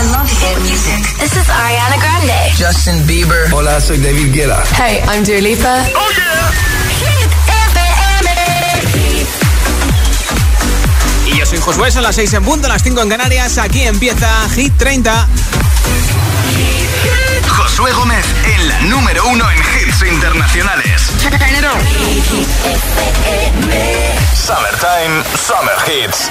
I love hit music. This is Ariana Grande. Justin Bieber. Hola, soy David Guetta. Hey, I'm Dua Lipa. Oh yeah. Y yo soy Josué, son las 6 en punto, las 5 en Canarias. Aquí empieza Hit 30. Josué Gómez en la número uno en hits internacionales. Summertime, Summer Hits.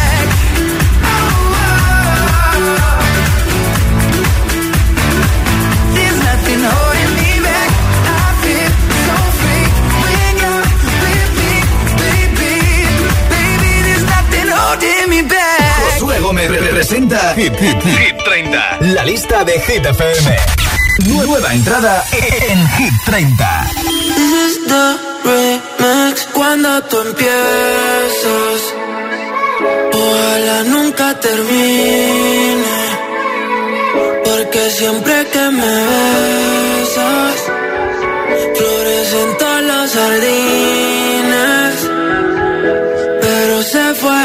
Josué Gómez representa Hit, Hit, Hit 30, la lista de Hit FM. Nueva entrada en Hit 30. This is the remix cuando tú empiezas. Ojalá nunca termine. Porque siempre que me besas,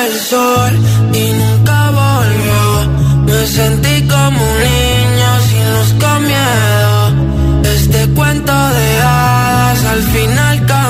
el sol y nunca volvió. Me sentí como un niño sin luz con miedo. Este cuento de hadas al final cambió.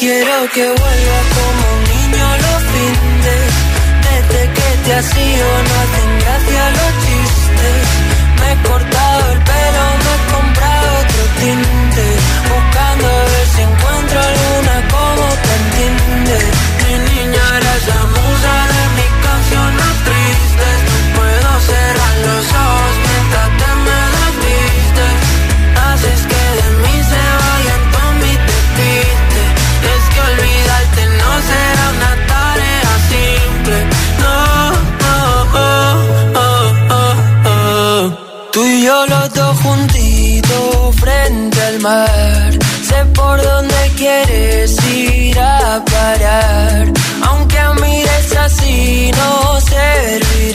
Quiero que vuelva como un niño los fines. Desde que te has ido no hacen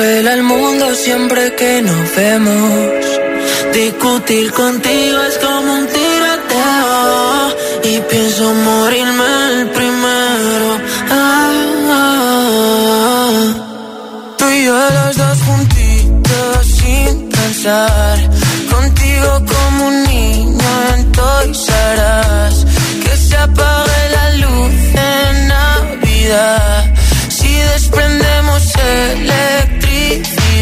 congela el mundo siempre que nos vemos. Discutir contigo es como un tiroteo. Y pienso morirme el primero. Ah, ah. Tú y yo los dos juntitos sin pensar.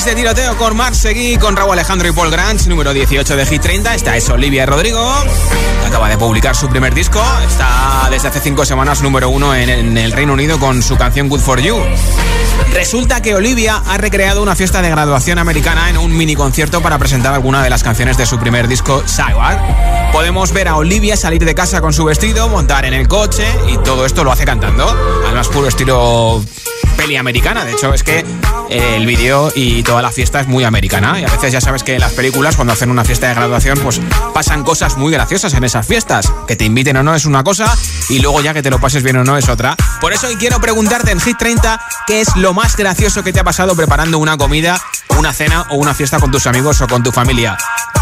remix de tiroteo con Mark Seguí, con Raúl Alejandro y Paul Grant, número 18 de Hit 30. Esta es Olivia Rodrigo, acaba de publicar su primer disco. Está desde hace cinco semanas número uno en, en el Reino Unido con su canción Good for You. Resulta que Olivia ha recreado una fiesta de graduación americana en un mini concierto para presentar alguna de las canciones de su primer disco, Sidewalk. Podemos ver a Olivia salir de casa con su vestido, montar en el coche y todo esto lo hace cantando. Además, puro estilo peli americana. De hecho, es que eh, el vídeo y toda la fiesta es muy americana. Y a veces ya sabes que en las películas, cuando hacen una fiesta de graduación, pues pasan cosas muy graciosas en esas fiestas. Que te inviten o no es una cosa y luego ya que te lo pases bien o no es otra. Por eso hoy quiero preguntarte en Hit 30 qué es lo más gracioso que te ha pasado preparando una comida, una cena o una fiesta con tus amigos o con tu familia.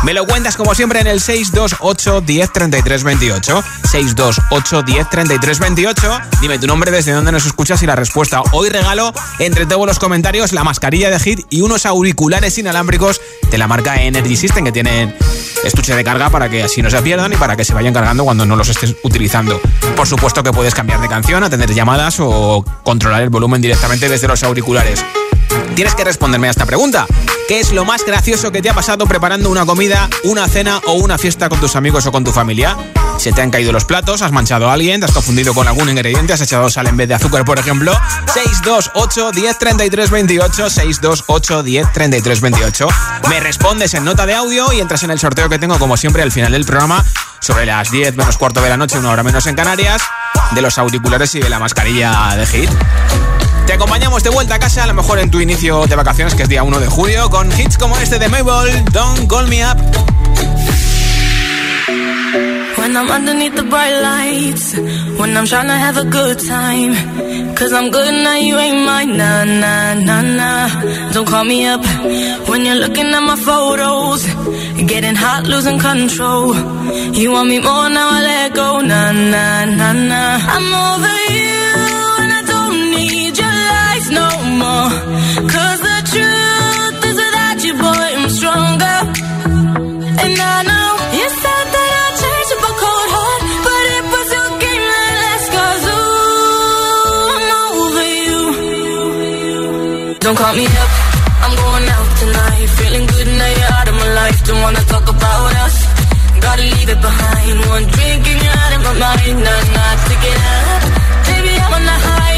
Me lo cuentas como siempre en el 628 10 33 28. 628 10 33 28. Dime tu nombre, desde dónde nos escuchas y la respuesta. Hoy regalo entre todos los comentarios la mascarilla de Hit y unos auriculares inalámbricos de la marca Energy System que tienen estuche de carga para que así no se pierdan y para que se vayan cargando cuando no los estés utilizando. Por supuesto que puedes cambiar de canción, atender llamadas o controlar el volumen directamente desde los auriculares. Tienes que responderme a esta pregunta. ¿Qué es lo más gracioso que te ha pasado preparando una comida, una cena o una fiesta con tus amigos o con tu familia? ¿Se te han caído los platos? ¿Has manchado a alguien? ¿Te has confundido con algún ingrediente? ¿Has echado sal en vez de azúcar, por ejemplo? 628 10 33 28 628 10 33 28 Me respondes en nota de audio y entras en el sorteo que tengo como siempre al final del programa sobre las 10 menos cuarto de la noche, una hora menos en Canarias, de los auriculares y de la mascarilla de Hit. Te acompañamos de vuelta a casa, a lo mejor en tu inicio de vacaciones, que es día 1 de julio, con hits como este de Mabel, Don't Call Me Up. When I'm underneath the bright lights, when I'm trying to have a good time. Cause I'm good now, you ain't mine, nah, nah, nah, nah. Don't call me up when you're looking at my photos. Getting hot, losing control. You want me more now, I let go, nah, nah, nah, nah. I'm over you. Don't call me up, I'm going out tonight. Feeling good now you're out of my life. Don't wanna talk about us. Gotta leave it behind. One drink and you're out of my mind. Not to get up. Baby, I'm on the high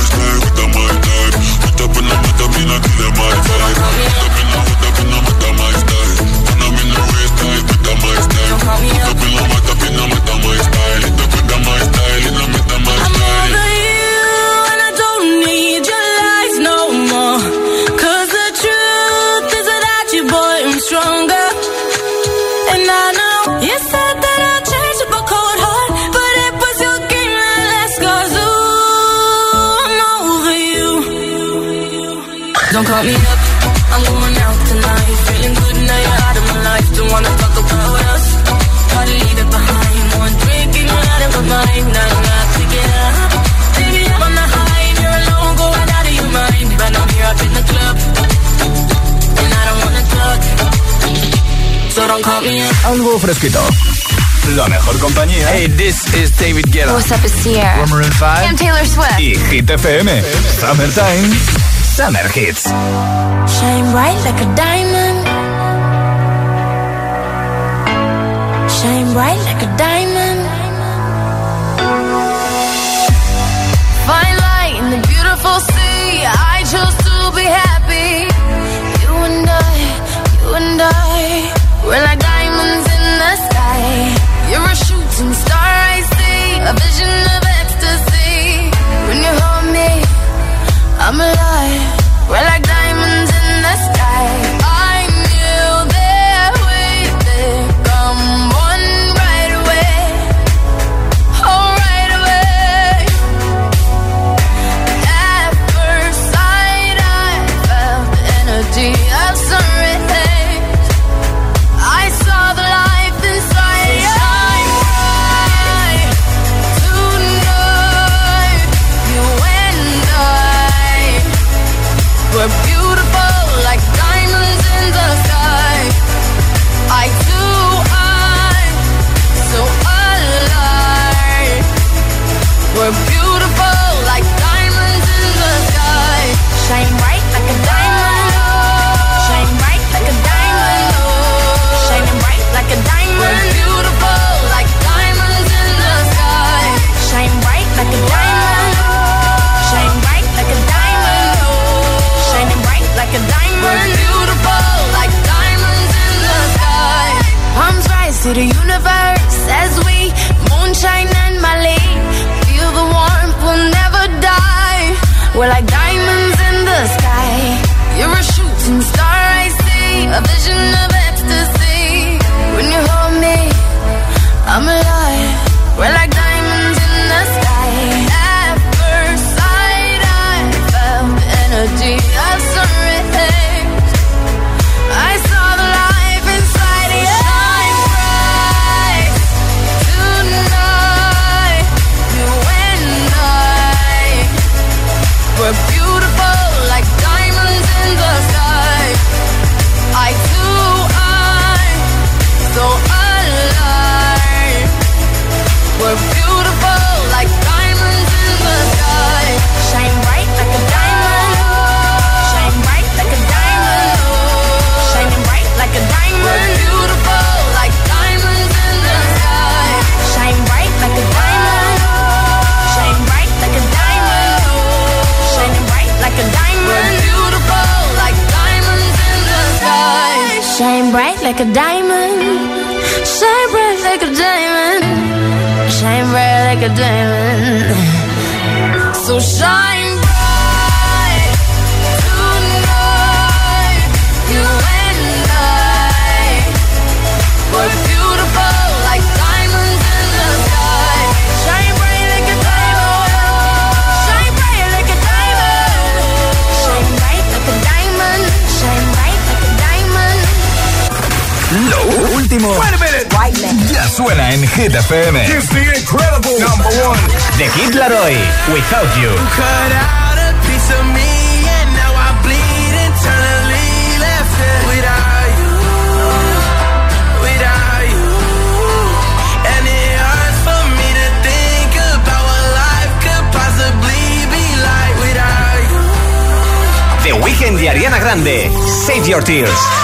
I'm over Don't call me up, I'm going out tonight. Feeling good now you're out of my life. Don't wanna talk about us. Gotta leave it behind. One drink and you're out of my mind. Not enough to get up. Baby, I'm on the high and you're alone, going out of your mind. But I'm here up in the club, and I don't wanna talk. So don't call me up. Algo fresquito. La mejor compañía. Hey, this is David Guetta. What's up, it's Sierra. Maroon 5 I'm Taylor Swift. y Hit FM. Summertime. Summer Hits. Shine bright like a diamond. Shine bright like a diamond. Find light in the beautiful sea. I chose to be happy. You and I, you and I, we're like diamonds in the sky. You're a shooting star, I see. A vision of I'm alive. Well, I último ya suena en Hit FM. De Kid Laroi, Without You. Cut out a piece of me and now I bleed internally left without you, without you. And it hurts for me to think about what life could possibly be like without you. The Weekend de Ariana Grande, Save Your Tears.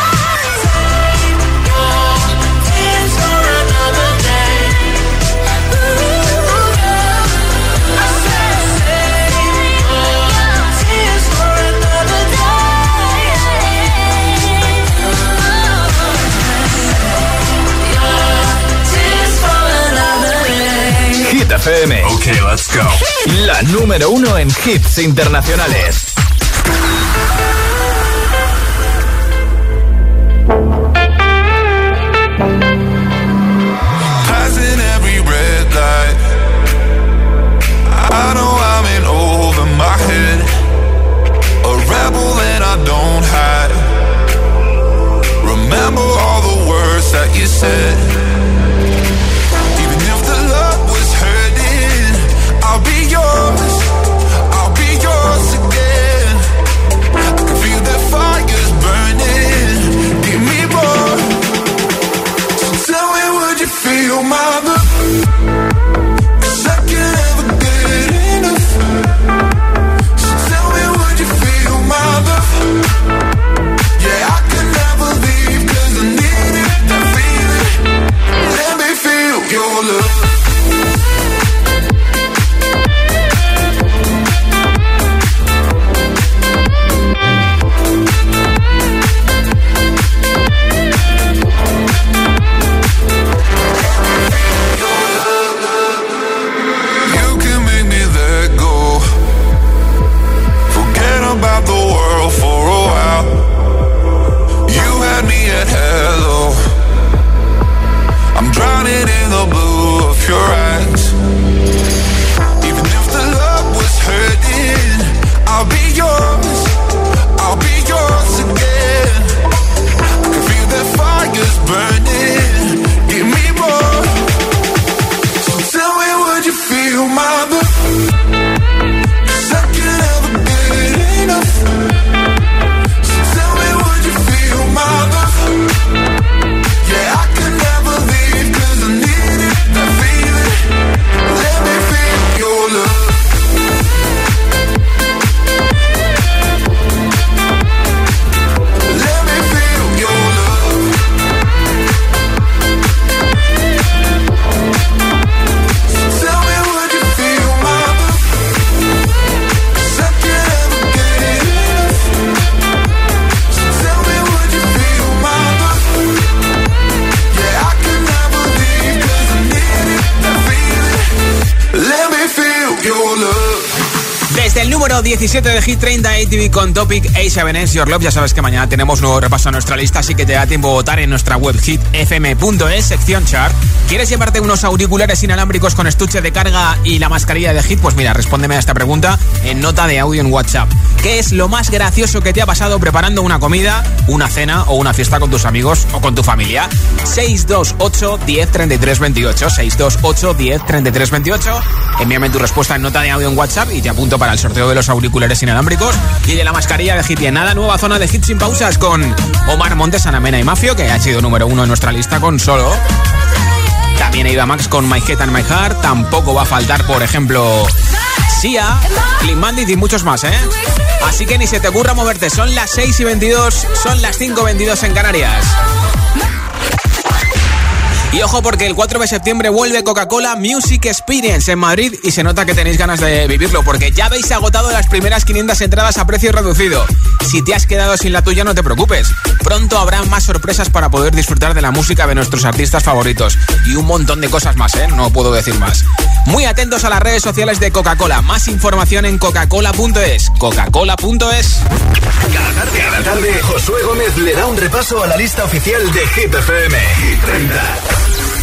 FM. Ok, let's go. La número uno en hits internacionales. Passing every red light. I know I'm in over my head. A rebel that I don't hide. Remember all the words that you said. 27 de Hit 30 ATV con Topic Ace Avenes Your Love. Ya sabes que mañana tenemos nuevo repaso a nuestra lista, así que te da tiempo a votar en nuestra web hitfm.es, sección chart. ¿Quieres llevarte unos auriculares inalámbricos con estuche de carga y la mascarilla de Hit? Pues mira, respóndeme a esta pregunta en nota de audio en WhatsApp. ¿Qué es lo más gracioso que te ha pasado preparando una comida, una cena o una fiesta con tus amigos o con tu familia? 628 10 33 28. 628 10 33 28. Envíame tu respuesta en nota de audio en WhatsApp y te apunto para el sorteo de los auriculares inalámbricos y de la mascarilla de Hit. Y nada, nueva zona de Hit sin pausas con Omar Montes, Ana Mena y Mafio, que ha sido número uno en nuestra lista con solo. También Iba Max con My Head and My Heart. Tampoco va a faltar, por ejemplo, Sia, Clean Bandit y muchos más, ¿eh? Así que ni se te ocurra moverte. Son las 6 y 22, son las 5 y 22 en Canarias. Y ojo porque el 4 de septiembre vuelve Coca-Cola Music Experience en Madrid y se nota que tenéis ganas de vivirlo porque ya habéis agotado las primeras 500 entradas a precio reducido. Si te has quedado sin la tuya no te preocupes. Pronto habrá más sorpresas para poder disfrutar de la música de nuestros artistas favoritos y un montón de cosas más, ¿eh? No puedo decir más. Muy atentos a las redes sociales de Coca-Cola. Más información en coca-cola.es. Coca-Cola.es. Cada tarde, cada tarde, Josué Gómez le da un repaso a la lista oficial de Hit FM. Hit 30.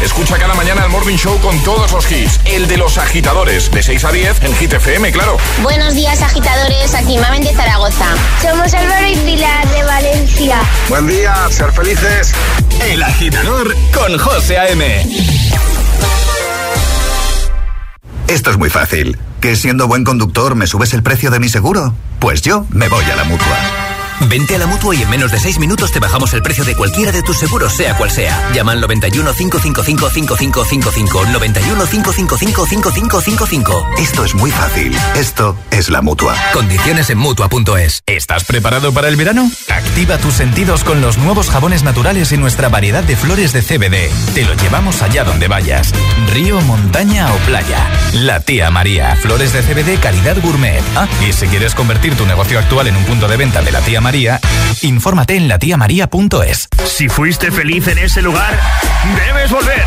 Escucha cada mañana el Morning Show con todos los hits. El de los agitadores, de 6 a 10 en Hit FM, claro. Buenos días, agitadores. Aquí Mamen de Zaragoza. Somos Álvaro y Pilar de Valencia. Buen día, ser felices. El agitador con José A.M. Esto es muy fácil. ¿Que siendo buen conductor me subes el precio de mi seguro? Pues yo me voy a la mutua. Vente a la mutua y en menos de 6 minutos te bajamos el precio de cualquiera de tus seguros, sea cual sea. Llama al 91 555 5555. 91 555 5555. Esto es muy fácil. Esto es la mutua. Condiciones en mutua.es. ¿Estás preparado para el verano? Activa tus sentidos con los nuevos jabones naturales y nuestra variedad de flores de CBD. Te lo llevamos allá donde vayas. Río, montaña o playa. La tía María. Flores de CBD calidad gourmet. Ah, y si quieres convertir tu negocio actual en un punto de venta de la tía María, infórmate en latiamaría.es. Si fuiste feliz en ese lugar, debes volver.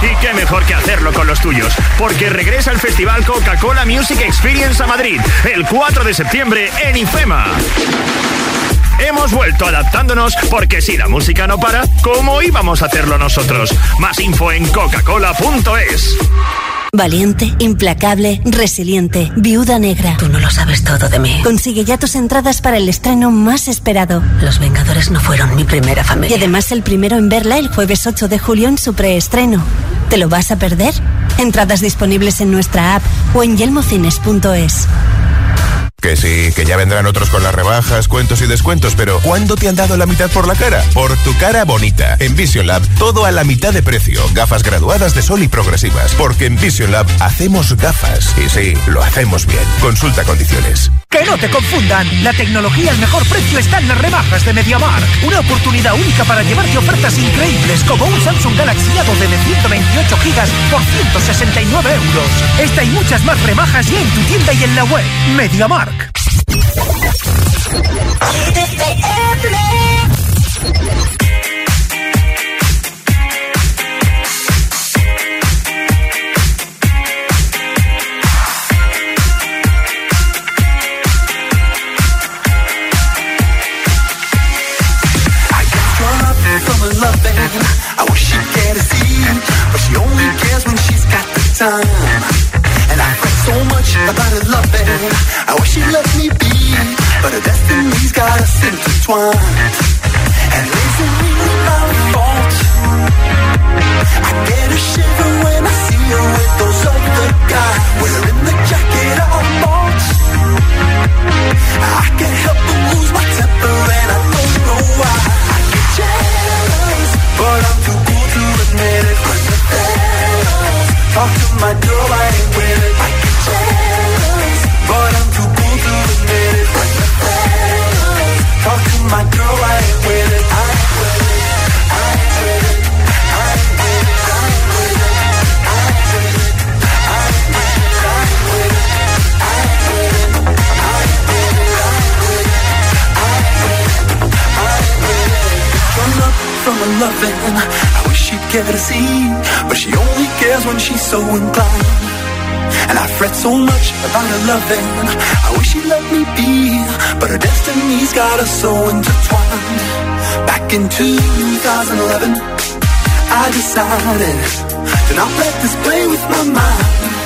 Y qué mejor que hacerlo con los tuyos, porque regresa el Festival Coca-Cola Music Experience a Madrid el 4 de septiembre en IFEMA. Hemos vuelto adaptándonos porque si la música no para, ¿cómo íbamos a hacerlo nosotros? Más info en coca-cola.es. Valiente, implacable, resiliente, viuda negra. Tú no lo sabes todo de mí. Consigue ya tus entradas para el estreno más esperado. Los Vengadores no fueron mi primera familia. Y además el primero en verla el jueves 8 de julio en su preestreno. ¿Te lo vas a perder? Entradas disponibles en nuestra app o en yelmocines.es. Que sí, que ya vendrán otros con las rebajas, cuentos y descuentos, pero ¿cuándo te han dado la mitad por la cara? Por tu cara bonita. En Vision Lab, todo a la mitad de precio. Gafas graduadas de sol y progresivas. Porque en Vision Lab hacemos gafas. Y sí, lo hacemos bien. Consulta condiciones. Que no te confundan. La tecnología al mejor precio está en las rebajas de MediaMark. Una oportunidad única para llevarte ofertas increíbles como un Samsung Galaxy A12 de 128 GB por 169 euros. Esta y muchas más rebajas ya en tu tienda y en la web. MediaMark. Park. one. So inclined. And I fret so much about her loving. I wish she'd let me be, but her destiny's got us so intertwined. Back in 2011, I decided to not let this play with my mind.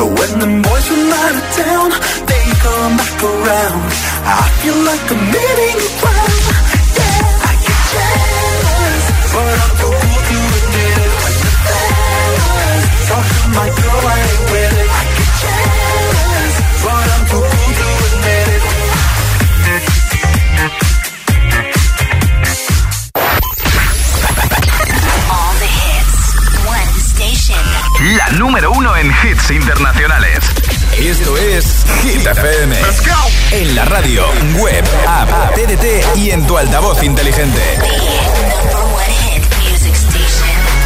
But when the boys from out of town, they come back around. I feel like I'm committing a crime. Talk to my girl, I ain't with it. I get jealous, but I'm too cool to admit it. All the hits. One station. La número uno en hits internacionales. Esto es Hit FM. En la radio, web, app, TDT y en tu altavoz inteligente.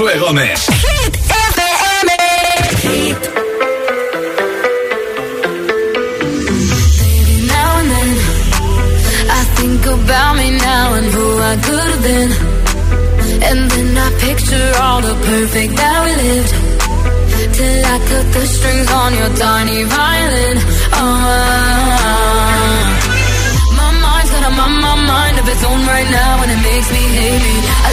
Josué Gómez. Now and then, I think about me now and who I could have been. And then I picture all the perfect that we lived. Till I cut the strings on your tiny violin. Oh, my mind's got a my, my mind of its own right now, and it makes me hate me.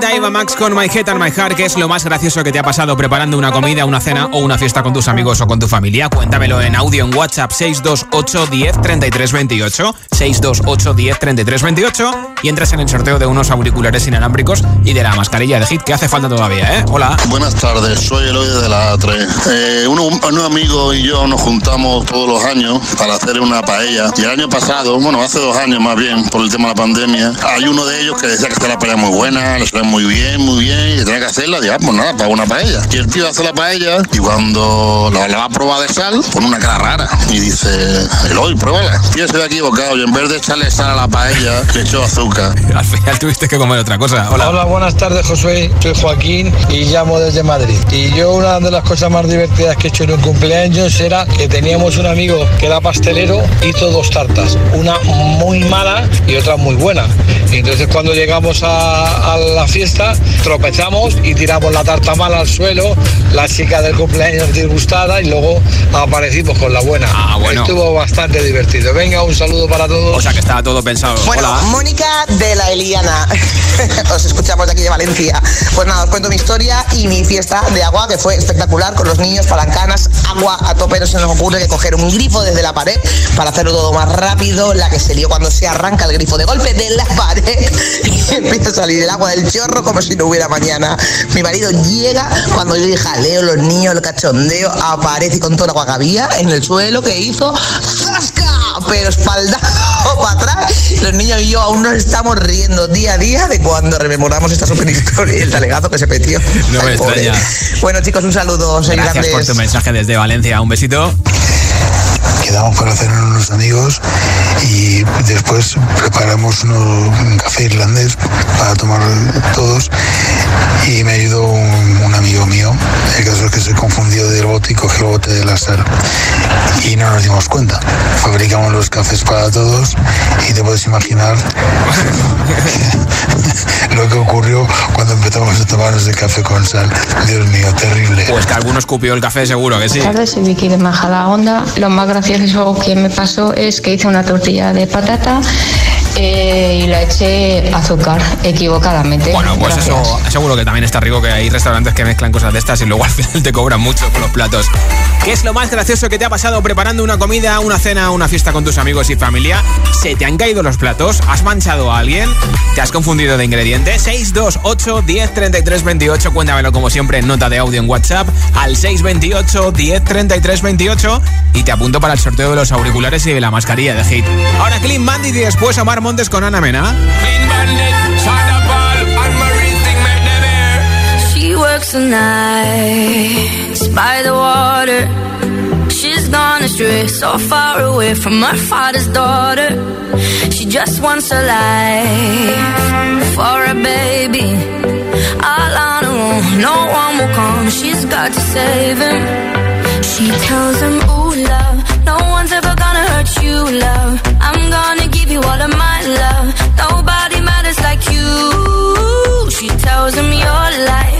20 de Hit 30, Eva Max con My Head and My Heart, que es lo más gracioso que te ha pasado preparando una comida, una cena o una fiesta con tus amigos o con tu familia. Cuéntamelo en audio en WhatsApp 628 10 33 28, 628 10 33 28 y entras en el sorteo de unos auriculares inalámbricos y de la mascarilla de Hit que hace falta todavía, ¿eh? Hola. Buenas tardes, soy Eloy de la A3. Eh, uno- un amigo y yo nos juntamos todos los años para hacer una paella. Y el año pasado, bueno, hace dos años más bien, por el tema de la pandemia, hay uno de ellos que decía que hacía la paella muy buena, le muy bien, muy bien, y tenía que hacerla, digamos, nada, para una paella. Y el tío hace la paella y cuando la, la va a probar de sal, pone una cara rara y dice, Eloy, pruébala. Y se había equivocado y en vez de echarle sal a la paella, le echó azúcar. Al final tuviste que comer otra cosa. Hola. Hola, buenas tardes, Josué. Soy Joaquín y llamo desde Madrid. Y yo una de las cosas más divertidas que he hecho en un cumpleaños era que teníamos un amigo que era pastelero, hizo dos tartas, una muy mala y otra muy buena. Y entonces cuando llegamos a la fiesta, tropezamos y tiramos la tarta mala al suelo, la chica del cumpleaños disgustada y luego aparecimos con la buena. Ah, bueno. Estuvo bastante divertido. Venga, un saludo para todos. O sea que estaba todo pensado. Bueno, Hola. Mónica de la Eliana. os escuchamos de aquí de Valencia. Pues nada, os cuento mi historia y mi fiesta de agua, que fue espectacular con los niños, palancanas, agua a tope. No se nos ocurre que coger un grifo desde la pared para hacerlo todo más rápido. La que se lió cuando se arranca el grifo de golpe de la pared y empieza a salir el agua del chorro como si no hubiera mañana. Mi marido llega cuando yo dije jaleo, los niños, el cachondeo, aparece con toda la había en el suelo que hizo ¡zasca! pero espalda para atrás. Los niños y yo aún nos estamos riendo día a día de cuando rememoramos esta super historia y el talegazo que se metió. No me Ay, extraña. Bueno, chicos, un saludo. Soy Gracias por tu mensaje desde Valencia. Un besito. Quedamos para cenar unos amigos y después preparamos un café irlandés para tomar todos y me ayudó un, un amigo mío. El caso es que se confundió del bote y cogió el bote de la sal y no nos dimos cuenta. Fabricamos los cafés para todos y te puedes imaginar lo que ocurrió cuando empezamos a tomarnos el café con sal. Dios mío, terrible. Pues que alguno escupió el café, seguro que sí. Buenas tardes, soy Vicky de Majadahonda. Lo más gracioso que me pasó es que hice una tortilla de patata eh, y la eché azúcar equivocadamente. Bueno, pues Gracias. eso seguro que también está rico que hay restaurantes que mezclan cosas de estas y luego al final te cobran mucho por los platos. ¿Qué es lo más gracioso que te ha pasado preparando una comida, una cena, una fiesta con tus amigos y familia? ¿Se te han caído los platos? ¿Has manchado a alguien? ¿Te has confundido de ingredientes? 628 10 33 28. Cuéntamelo como siempre en nota de audio en WhatsApp al 628 10 33 28 y te apunto para el sorteo de los auriculares y de la mascarilla de Hit. Ahora Clean Bandit y después Omar Montes con Ana Mena. She works the nights by the water. She's gone astray, so far away from her father's daughter. She just wants a life for a baby. All on her own, no one will come. She's got to save him. She tells him, love. Nobody matters like you. She tells him your life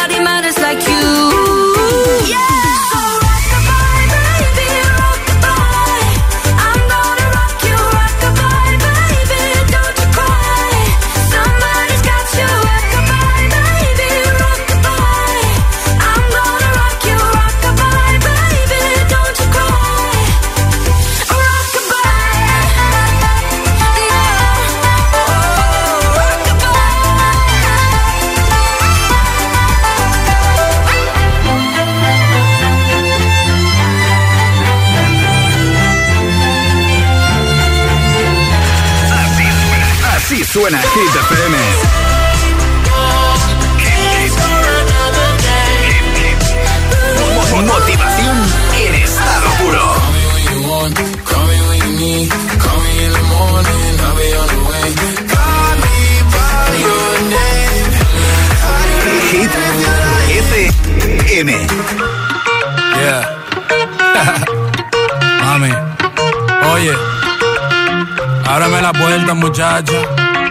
linda muchacha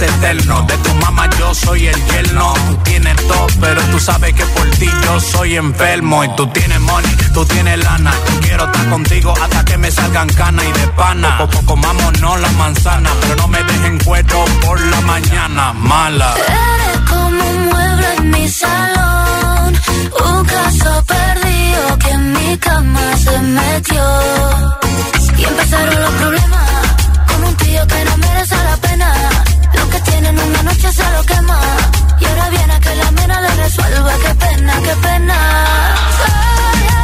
eterno. De tu mamá yo soy el yerno. Tú tienes todo, pero tú sabes que por ti yo soy enfermo. Y tú tienes money, tú tienes lana. Quiero estar contigo hasta que me salgan canas y de pana. Poco comámonos la manzana, pero no me dejen cuero por la mañana. Mala. Eres como un mueble en mi salón. Un caso perdido que en mi cama se metió. Y empezaron los problemas. Como un tío que no merece la pena que tienen una noche se lo quema. Y ahora viene a que la mina le resuelva. Qué pena, qué pena. Soy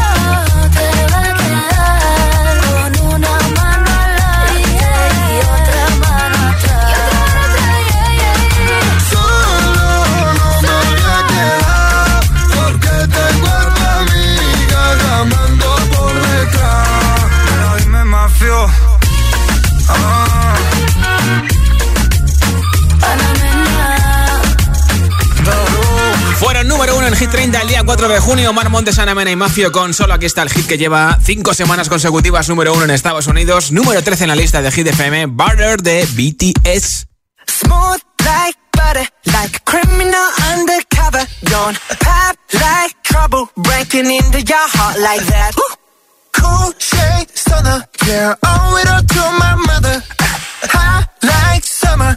Hit 30 el día 4 de junio. Omar Montes, Ana Mena y Mafio con solo aquí está el hit que lleva 5 semanas consecutivas número 1 en Estados Unidos, número 13 en la lista de Hit FM, Barter de BTS. Smooth like butter, like a criminal undercover. Don't pop like trouble, breaking into your heart like that. Cool shade stunner, yeah, owe it all to my mother. High like summer.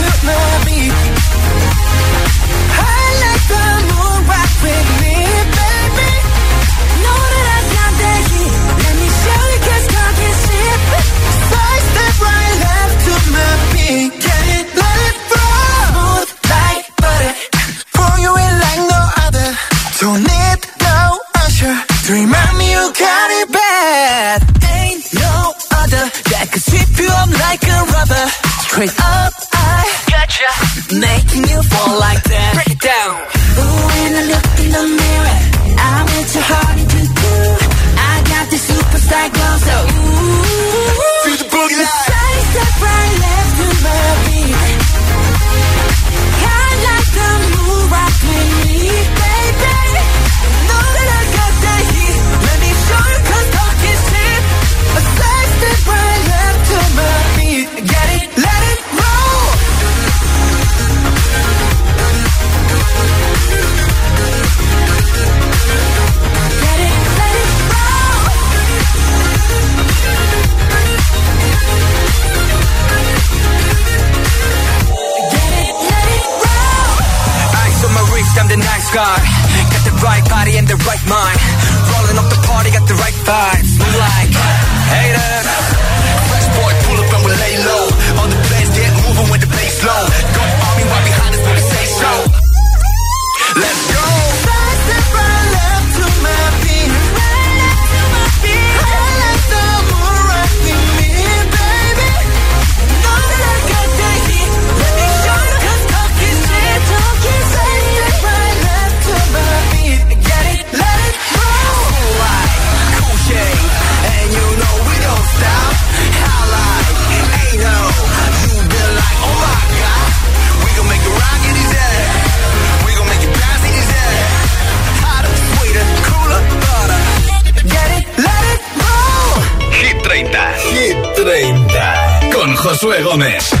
Josué Gómez.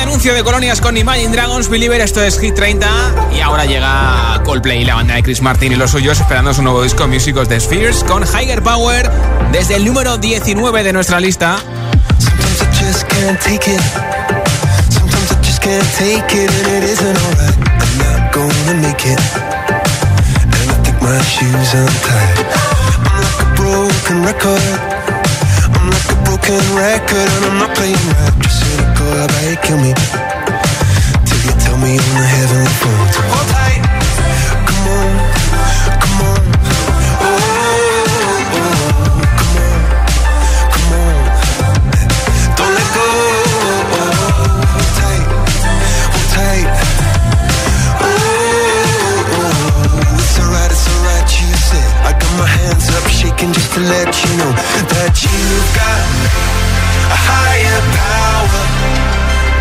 Anuncio de colonias con Imagine Dragons, Believer, esto es Hit 30 y ahora llega Coldplay, la banda de Chris Martin y los suyos esperando su nuevo disco Músicos de Spheres con Higher Power desde el número 19 de nuestra lista. Record. And I'm not playing whatever they kill me. Till you tell me on the heavenly phone. Hold tight. Come on, come on. Oh. Come on, come on Don't let go. Hold tight, hold tight. Oh, it's alright, it's alright, you said. I got my hands up shaking just to let you know That you've got a higher power.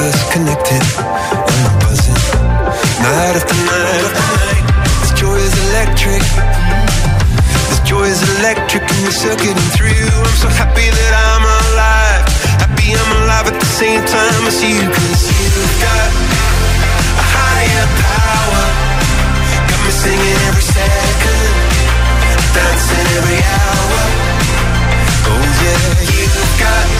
universe connected. And I'm buzzing. Night after night. This joy is electric. This joy is electric, and you're circuiting through. I'm so happy that I'm alive. Happy I'm alive at the same time as you, cause you've got a higher power. Got me singing every second, dancing every hour. Oh yeah, you've got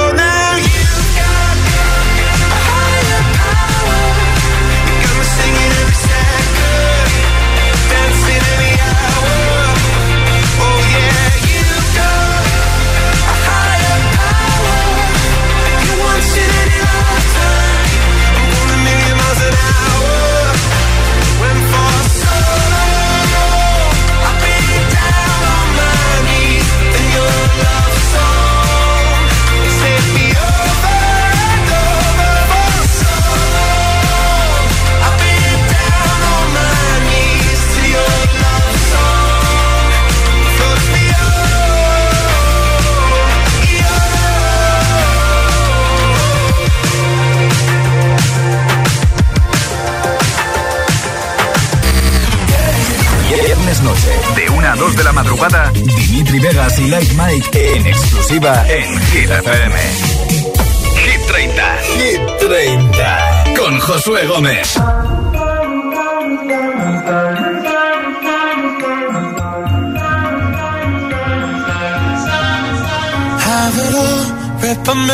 en exclusiva en Hit FM. Hit 30. Hit 30. Con Josué Gómez.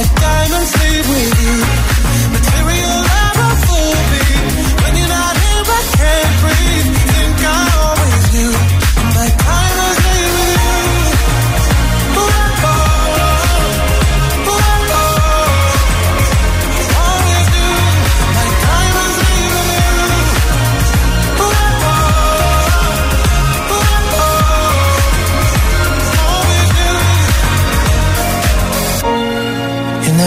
My diamonds leave with you.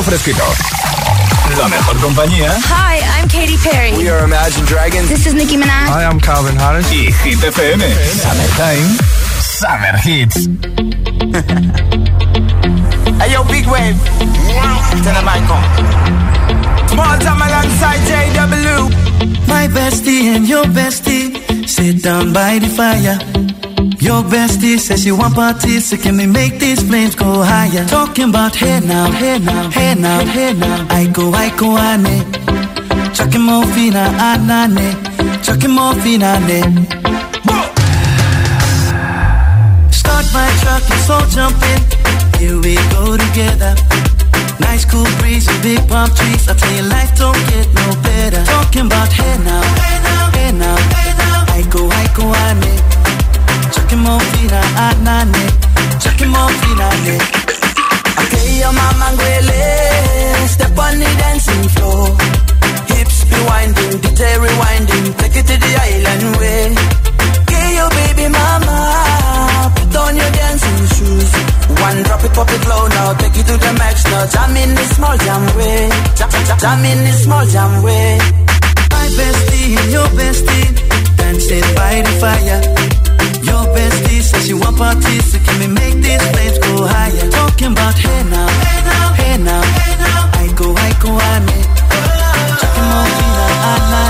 Algo fresquito. La mejor compañía. Hi, I'm Katy Perry. We are Imagine Dragons. This is Nicki Minaj. Hi, I'm Calvin Harris. Y Hit FM. Summertime. Summer Hits. hey, yo, big wave. Tell them I come. Small time alongside JW. My bestie and your bestie sit down by the fire. Your bestie says you want parties, so can we make these flames go higher? Talking about hey now, hey now, hey now, hey now. I go, I go, ane. Chucking more fina, ah, ah, anane. Chucking more fina, ah, ne. Start my truck and so jump in. Here we go together. Nice cool breeze and big palm trees. I tell you, life don't get no better. Talking about hey now, hey now, hey now, hey now. I go, I go, ane. Chucking more fina, anane. Chucking more fina, ne. Okay, your mama ngwele. Step on the dancing floor. Hips be winding, detail rewinding. Take it to the island way. Okay, your baby mama. Put on your dancing shoes. One drop it, pop it low now. Take it to the max now. Jam in the small jam way. Jam, jam, jam in the small jam way. My bestie and your bestie dancing by the fire. Your bestie says she want parties, so can we make these flames go higher? Talking about hey now, hey now, hey now, hey now. I go, I go, ane. Chucking more fina, anane.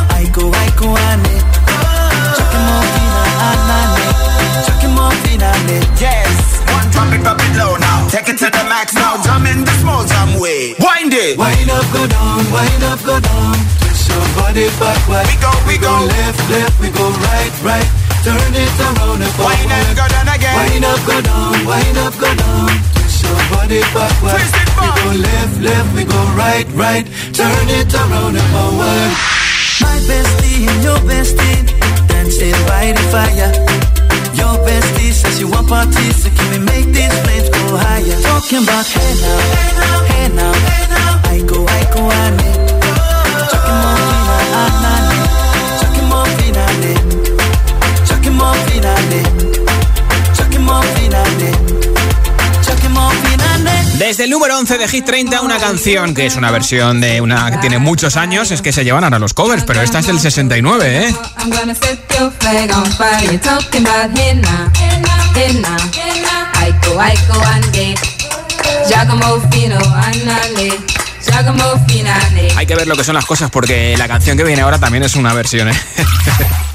I go, I go, ane. Chucking more fina, anane. Chucking more fina, ne. Yes, one drop it, drop it low now Take it to the max now, jump in the small jam way Wind it Wind up, go down, wind up, go down. Twist your body backward. We go, we go. left, left, we go right, right. Turn it around and forward. Wind up, go down again Wind up, go down, wind up, go down. Twist your body backward. Twist it we go left, left, we go right, right. Turn it around and forward. My bestie and your bestie dancing by the fire. Your bestie says you want parties, so can we make these flames go higher? Talking about hey now, hey now, hey now. I go, I go, ane. Chucking more fina, Desde el número 11 de Hit 30, una canción que es una versión de una que tiene muchos años, es que se llevan ahora los covers, pero esta es del 69, ¿eh? Hay que ver lo que son las cosas porque la canción que viene ahora también es una versión, ¿eh?